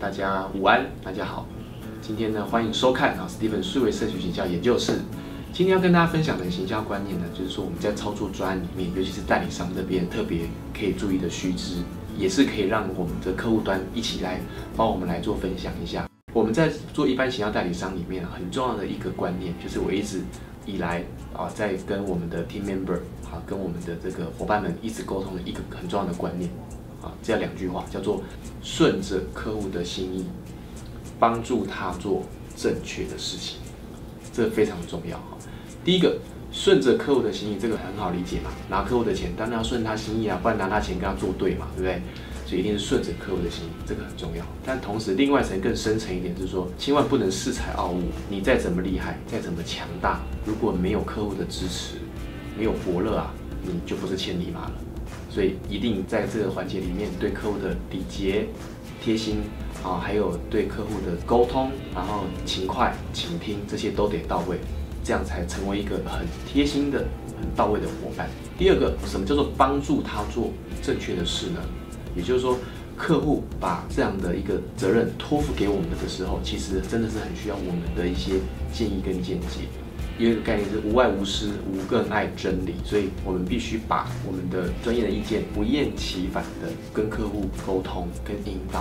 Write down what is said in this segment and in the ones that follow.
大家午安，大家好。今天呢，欢迎收看啊，Steven 数位社群行销研究室。今天要跟大家分享的行销观念呢，就是说我们在操作专案里面，尤其是代理商这边特别可以注意的须知，也是可以让我们的客户端一起来帮我们来做分享一下。我们在做一般行销代理商里面很重要的一个观念，就是我一直以来啊，在跟我们的 team member 啊，跟我们的这个伙伴们一直沟通的一个很重要的观念啊，这样两句话叫做顺着客户的心意，帮助他做正确的事情，这非常重要哈。第一个，顺着客户的心意，这个很好理解嘛，拿客户的钱当然要顺他心意啊，不然拿他钱跟他作对嘛，对不对？所以一定是顺着客户的心意，这个很重要。但同时，另外一层更深层一点，就是说，千万不能恃才傲物。你再怎么厉害，再怎么强大，如果没有客户的支持，没有伯乐啊，你就不是千里马了。所以一定在这个环节里面，对客户的礼节、贴心啊，还有对客户的沟通，然后勤快、倾听，这些都得到位，这样才成为一个很贴心的、很到位的伙伴。第二个，什么叫做帮助他做正确的事呢？也就是说，客户把这样的一个责任托付给我们的时候，其实真的是很需要我们的一些建议跟见解。一个概念是无外无私，无更爱真理，所以我们必须把我们的专业的意见不厌其烦的跟客户沟通跟引导。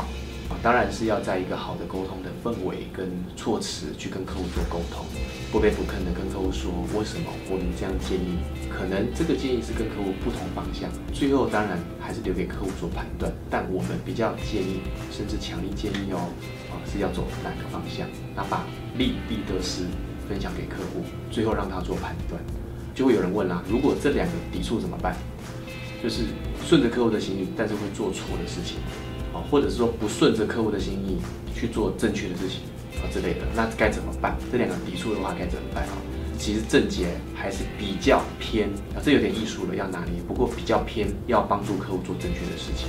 啊当然是要在一个好的沟通的氛围跟措辞去跟客户做沟通，不卑不吭的跟客户说为什么我们这样建议，可能这个建议是跟客户不同方向，最后当然还是留给客户做判断，但我们比较建议，甚至强力建议哦，啊是要走哪个方向，那把利弊得失分享给客户，最后让他做判断，就会有人问啦，如果这两个抵触怎么办？就是顺着客户的心意，但是会做错的事情啊。或者是说不顺着客户的心意去做正确的事情啊之类的，那该怎么办？这两个抵触的话该怎么办啊？其实正解还是比较偏啊，这有点艺术了，要拿捏。不过比较偏要帮助客户做正确的事情，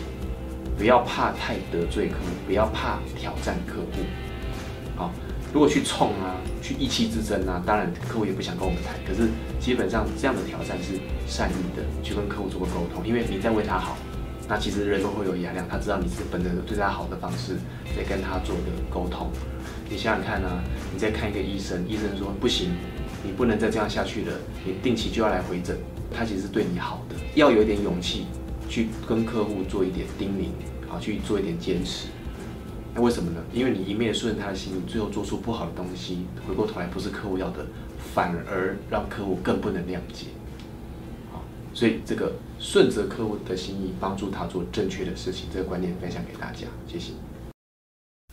不要怕太得罪客户，不要怕挑战客户。如果去冲啊，去意气之争啊，当然客户也不想跟我们谈。可是基本上这样的挑战是善意的，去跟客户做个沟通，因为你在为他好。那其实人都会有压量，他知道你是本着对他好的方式在跟他做的沟通。你想想看呢，你在看一个医生，医生说不行，你不能再这样下去了，你定期就要来回诊。他其实是对你好的，要有一点勇气去跟客户做一点叮咛，好去做一点坚持。那为什么呢？因为你一面顺着他的心意，最后做出不好的东西，回过头来不是客户要的，反而让客户更不能谅解。所以这个顺着客户的心意，帮助他做正确的事情，这个观念分享给大家，谢谢。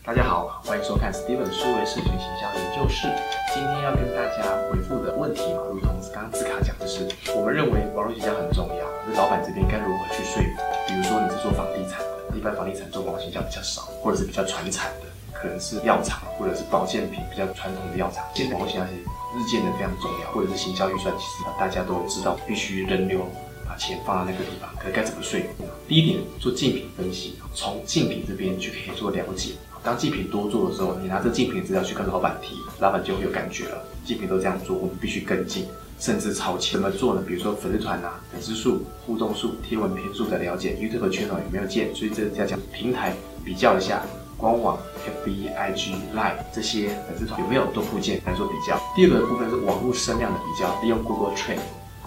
大家好，欢迎收看 Steven 数位社群形象研究室。今天要跟大家回复的问题嘛，如同刚刚字卡讲的是，我们认为网络形象很重要，那老板这边该如何去说服？比如说你是做房地产，一般房地产做网络形象比较少，或者是比较传产的，可能是药厂或者是保健品比较传统的药厂，现在网络形象是。日渐的非常重要，或者是行销预算，其实大家都知道，必须人流把钱放在那个地方。可该怎么说？第一点，做竞品分析，从竞品这边就可以做了解。当竞品多做的时候，你拿着竞品资料去跟老板提，老板就会有感觉了。竞品都这样做，我们必须跟进，甚至超前。怎么做呢？比如说粉丝团啊，粉丝数、互动数、贴文篇数的了解，YouTube 圈有没有建？所以这要讲平台比较一下。官网、FB、IG、Line 这些粉丝团有没有都附件来做比较？第二个部分是网络声量的比较，利用 Google Trend，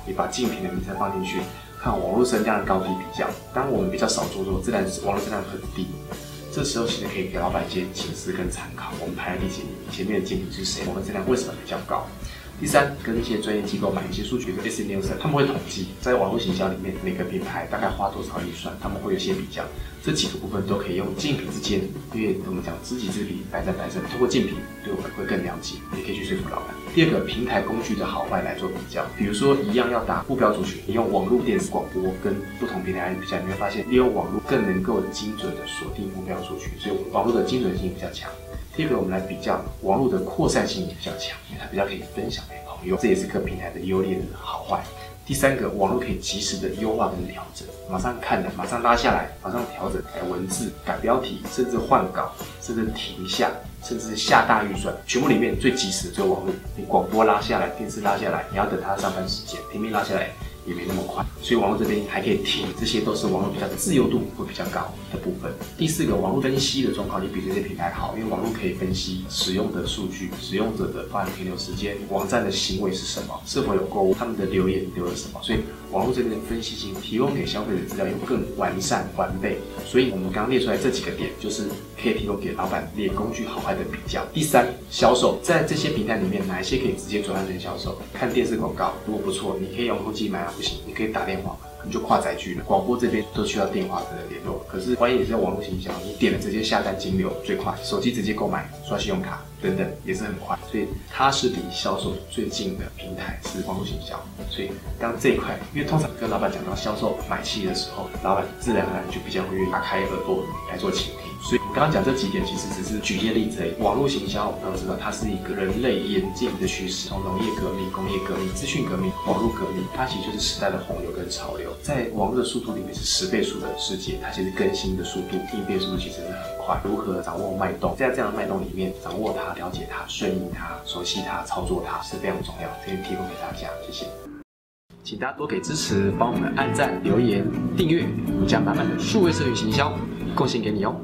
你把竞品的名称放进去，看网络声量的高低比较。当我们比较少做做，自然是网络声量很低。这时候其实可以给老板一些警示跟参考。我们排在第几名？前面的竞品是谁？我们质量为什么比较高？第三，跟一些专业机构买一些数据，比如 S N N，他们会统计在网络行销里面每个品牌大概花多少预算，他们会有些比较。这几个部分都可以用竞品之间，因为我们讲知己知彼，百战百胜。通过竞品，对我们会更了解，也可以去说服老板。第二个，平台工具的好坏来做比较，比如说一样要打目标族群，你用网络电视广播跟不同平台来比较，你会发现利用网络更能够精准的锁定目标族群，所以网络的精准性比较强。第二个，我们来比较网络的扩散性也比较强，因为它比较可以分享给朋友，这也是各平台的优劣的好坏。第三个，网络可以及时的优化跟调整，马上看的，马上拉下来，马上调整，改文字、改标题，甚至换稿，甚至停下，甚至下大预算，全部里面最及时的只有网络。你广播拉下来，电视拉下来，你要等它上班时间，平面拉下来也没那么快，所以网络这边还可以停，这些都是网络比较自由度会比较高的部分。第四个，网络分析的状况也比这些平台好，因为网络可以分析使用的数据、使用者的发言停留时间、网站的行为是什么、是否有购物、他们的留言留了什么，所以网络这边的分析性提供给消费者资料又更完善完备。所以我们刚刚列出来这几个点，就是可以提供给老板列工具好坏的比较。第三，销售在这些平台里面，哪一些可以直接转换成销售？看电视广告，如果不错，你可以用手机买，不行，你可以打电话。你就跨载具了，广播这边都需要电话的联络，可是万一你是网络营销，你点了直接下单金流最快，手机直接购买，刷信用卡等等也是很快，所以它是离销售最近的平台是网络营销。所以当这一块，因为通常跟老板讲到销售买气的时候，老板自然而然就比较会愿意打开耳朵来做倾听。所以我刚刚讲这几点，其实只是举一些例子。网络行销，我们都知道它是一个人类演进的趋势，从农业革命、工业革命、资讯革命、网络革命，它其实就是时代的洪流跟潮流。在网络的速度里面是十倍速的世界，它其实更新的速度、应变速度其实是很快。如何掌握脉动，在这样的脉动里面掌握它、了解它、顺应它、熟悉它、操作它是非常重要，可以提供给大家。谢谢，请大家多给支持，帮我们按赞、留言、订阅，我们将满满的数位社群行销贡献给你哦。